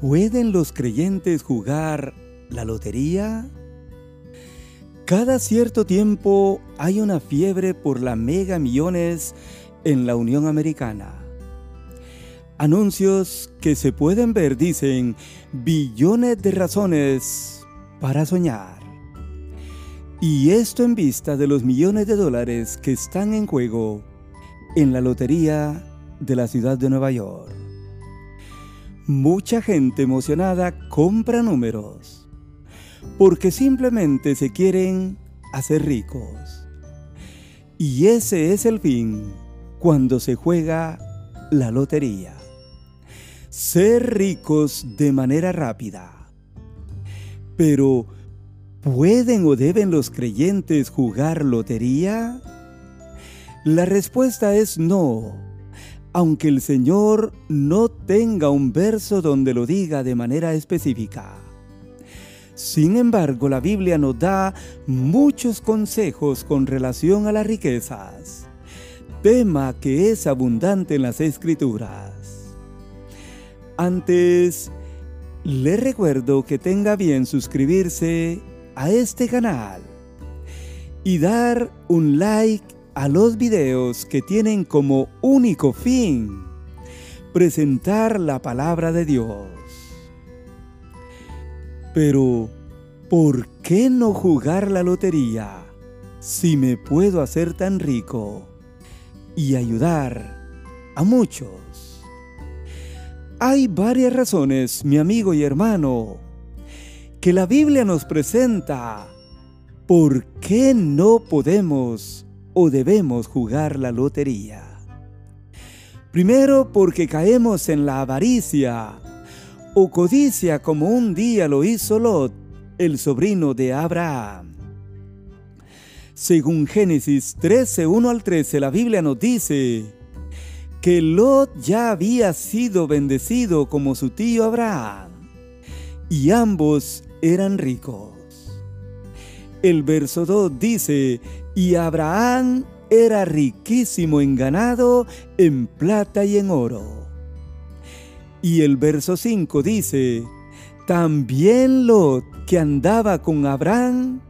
¿Pueden los creyentes jugar la lotería? Cada cierto tiempo hay una fiebre por la mega millones en la Unión Americana. Anuncios que se pueden ver dicen billones de razones para soñar. Y esto en vista de los millones de dólares que están en juego en la lotería de la ciudad de Nueva York. Mucha gente emocionada compra números porque simplemente se quieren hacer ricos. Y ese es el fin cuando se juega la lotería. Ser ricos de manera rápida. Pero, ¿pueden o deben los creyentes jugar lotería? La respuesta es no aunque el Señor no tenga un verso donde lo diga de manera específica. Sin embargo, la Biblia nos da muchos consejos con relación a las riquezas, tema que es abundante en las escrituras. Antes, le recuerdo que tenga bien suscribirse a este canal y dar un like a los videos que tienen como único fin presentar la palabra de Dios. Pero, ¿por qué no jugar la lotería si me puedo hacer tan rico y ayudar a muchos? Hay varias razones, mi amigo y hermano, que la Biblia nos presenta por qué no podemos o debemos jugar la lotería. Primero porque caemos en la avaricia o codicia como un día lo hizo Lot, el sobrino de Abraham. Según Génesis 13, 1 al 13, la Biblia nos dice que Lot ya había sido bendecido como su tío Abraham, y ambos eran ricos. El verso 2 dice y Abraham era riquísimo en ganado, en plata y en oro. Y el verso 5 dice, también Lot, que andaba con Abraham,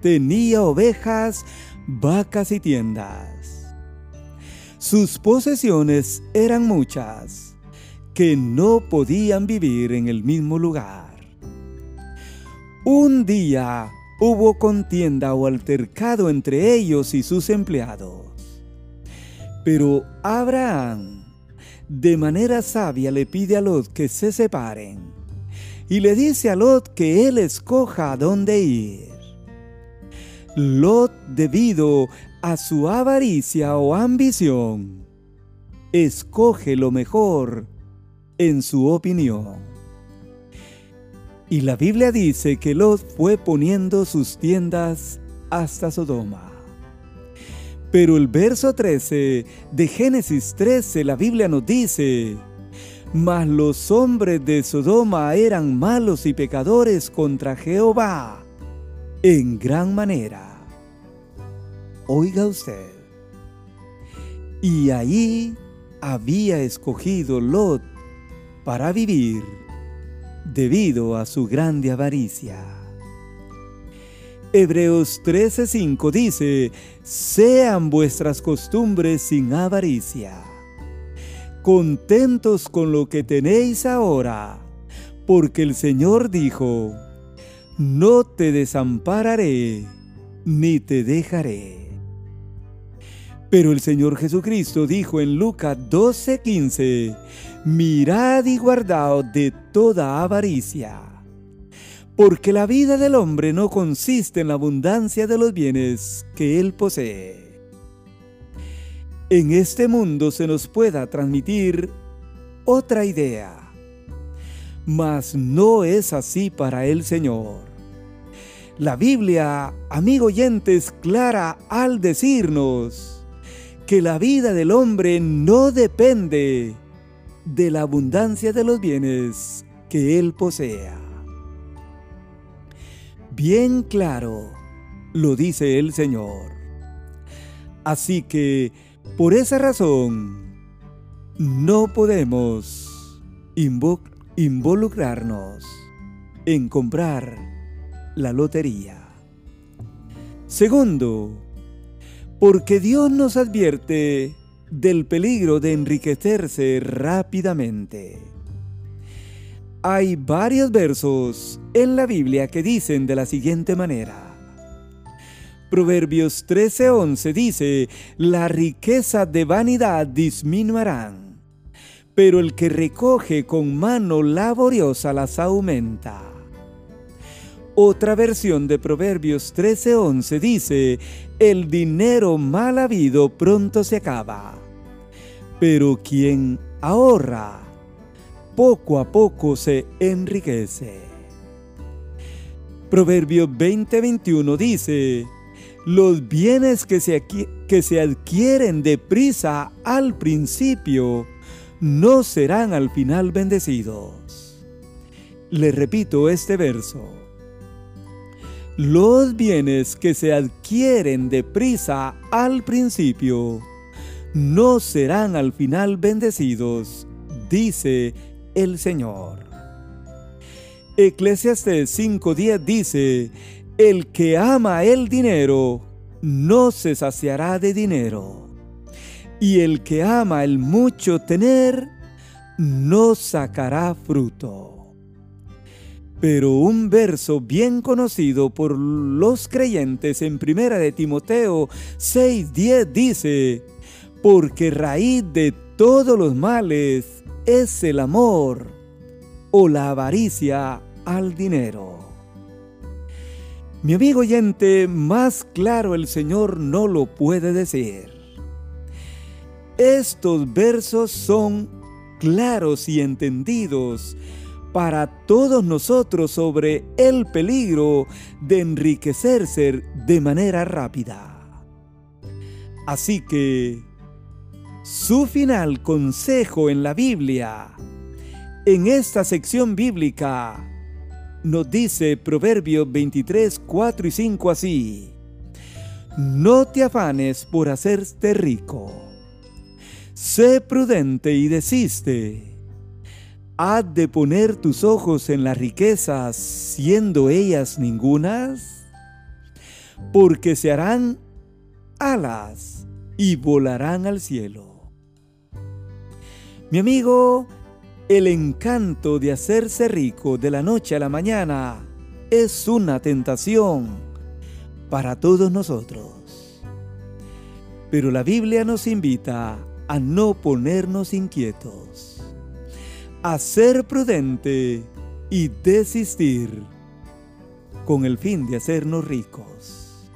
tenía ovejas, vacas y tiendas. Sus posesiones eran muchas, que no podían vivir en el mismo lugar. Un día hubo contienda o altercado entre ellos y sus empleados. Pero Abraham, de manera sabia, le pide a Lot que se separen y le dice a Lot que él escoja a dónde ir. Lot, debido a su avaricia o ambición, escoge lo mejor en su opinión. Y la Biblia dice que Lot fue poniendo sus tiendas hasta Sodoma. Pero el verso 13 de Génesis 13, la Biblia nos dice, mas los hombres de Sodoma eran malos y pecadores contra Jehová en gran manera. Oiga usted. Y ahí había escogido Lot para vivir debido a su grande avaricia. Hebreos 13:5 dice, sean vuestras costumbres sin avaricia, contentos con lo que tenéis ahora, porque el Señor dijo, no te desampararé, ni te dejaré. Pero el Señor Jesucristo dijo en Lucas 12:15, mirad y guardaos de toda avaricia, porque la vida del hombre no consiste en la abundancia de los bienes que él posee. En este mundo se nos pueda transmitir otra idea, mas no es así para el Señor. La Biblia, amigo oyente, es clara al decirnos, que la vida del hombre no depende de la abundancia de los bienes que él posea. Bien claro lo dice el Señor. Así que, por esa razón, no podemos involucrarnos en comprar la lotería. Segundo, porque Dios nos advierte del peligro de enriquecerse rápidamente. Hay varios versos en la Biblia que dicen de la siguiente manera. Proverbios 13:11 dice, la riqueza de vanidad disminuirán, pero el que recoge con mano laboriosa las aumenta. Otra versión de Proverbios 13:11 dice, el dinero mal habido pronto se acaba, pero quien ahorra, poco a poco se enriquece. Proverbio 20:21 dice, los bienes que se, que se adquieren deprisa al principio no serán al final bendecidos. Le repito este verso. Los bienes que se adquieren deprisa al principio no serán al final bendecidos, dice el Señor. Eclesiastes 5.10 dice, el que ama el dinero no se saciará de dinero, y el que ama el mucho tener no sacará fruto. Pero un verso bien conocido por los creyentes en Primera de Timoteo 6:10 dice, porque raíz de todos los males es el amor o la avaricia al dinero. Mi amigo oyente, más claro el Señor no lo puede decir. Estos versos son claros y entendidos para todos nosotros sobre el peligro de enriquecerse de manera rápida. Así que, su final consejo en la Biblia, en esta sección bíblica, nos dice Proverbios 23, 4 y 5 así. No te afanes por hacerte rico. Sé prudente y desiste. ¿Has de poner tus ojos en las riquezas siendo ellas ningunas? Porque se harán alas y volarán al cielo. Mi amigo, el encanto de hacerse rico de la noche a la mañana es una tentación para todos nosotros. Pero la Biblia nos invita a no ponernos inquietos, a ser prudente y desistir con el fin de hacernos ricos.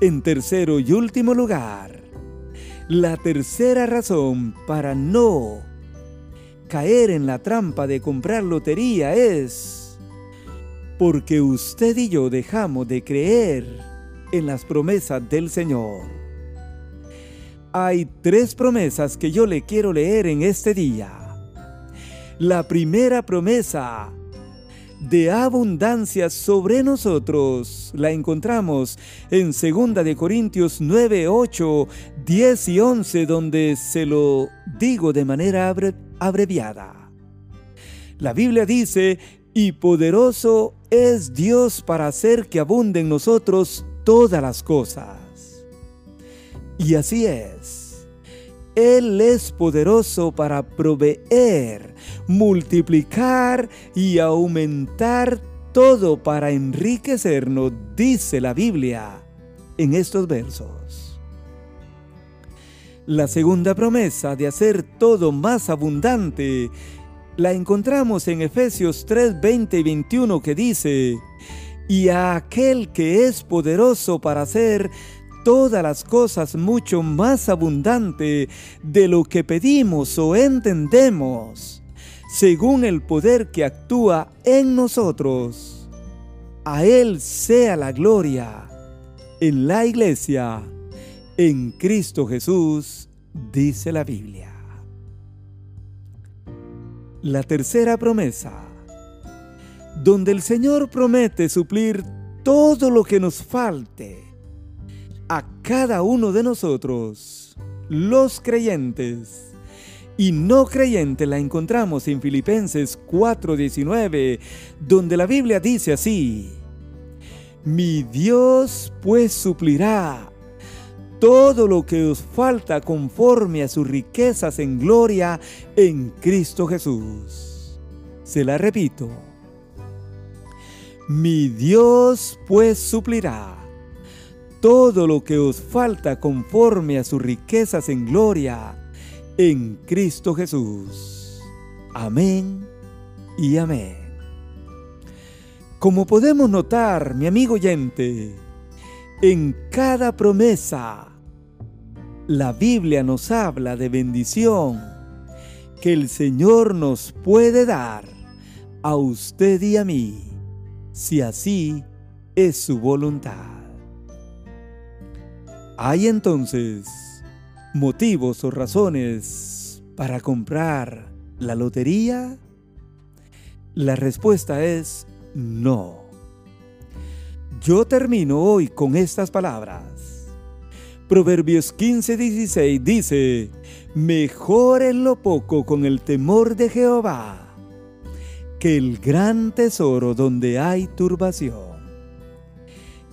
En tercero y último lugar, la tercera razón para no caer en la trampa de comprar lotería es porque usted y yo dejamos de creer en las promesas del Señor. Hay tres promesas que yo le quiero leer en este día. La primera promesa de abundancia sobre nosotros la encontramos en 2 de Corintios 9, 8, 10 y 11 donde se lo digo de manera abreviada. La Biblia dice, y poderoso es Dios para hacer que abunden en nosotros todas las cosas. Y así es. Él es poderoso para proveer, multiplicar y aumentar todo para enriquecernos, dice la Biblia en estos versos. La segunda promesa de hacer todo más abundante la encontramos en Efesios 3, 20 y 21 que dice, y a aquel que es poderoso para hacer todas las cosas mucho más abundante de lo que pedimos o entendemos, según el poder que actúa en nosotros. A Él sea la gloria en la iglesia en Cristo Jesús, dice la Biblia. La tercera promesa, donde el Señor promete suplir todo lo que nos falte a cada uno de nosotros, los creyentes, y no creyente la encontramos en Filipenses 4:19, donde la Biblia dice así, Mi Dios pues suplirá todo lo que os falta conforme a sus riquezas en gloria en Cristo Jesús. Se la repito. Mi Dios pues suplirá todo lo que os falta conforme a sus riquezas en gloria en Cristo Jesús. Amén y amén. Como podemos notar, mi amigo oyente, en cada promesa, la Biblia nos habla de bendición que el Señor nos puede dar a usted y a mí, si así es su voluntad. Hay entonces motivos o razones para comprar la lotería? La respuesta es no. Yo termino hoy con estas palabras. Proverbios 15:16 dice, Mejor es lo poco con el temor de Jehová que el gran tesoro donde hay turbación.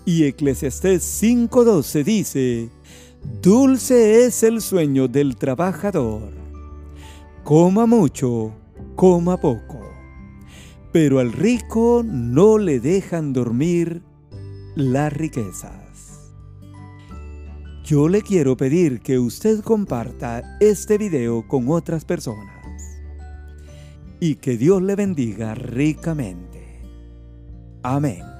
Y Eclesiastés 5:12 dice, Dulce es el sueño del trabajador. Coma mucho, coma poco. Pero al rico no le dejan dormir las riquezas. Yo le quiero pedir que usted comparta este video con otras personas y que Dios le bendiga ricamente. Amén.